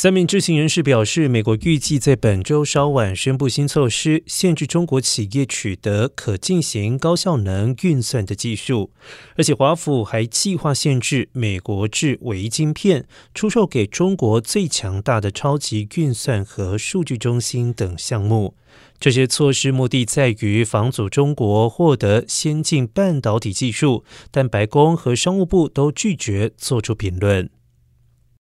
三名知情人士表示，美国预计在本周稍晚宣布新措施，限制中国企业取得可进行高效能运算的技术。而且，华府还计划限制美国制微晶片出售给中国最强大的超级运算和数据中心等项目。这些措施目的在于防阻中国获得先进半导体技术，但白宫和商务部都拒绝做出评论。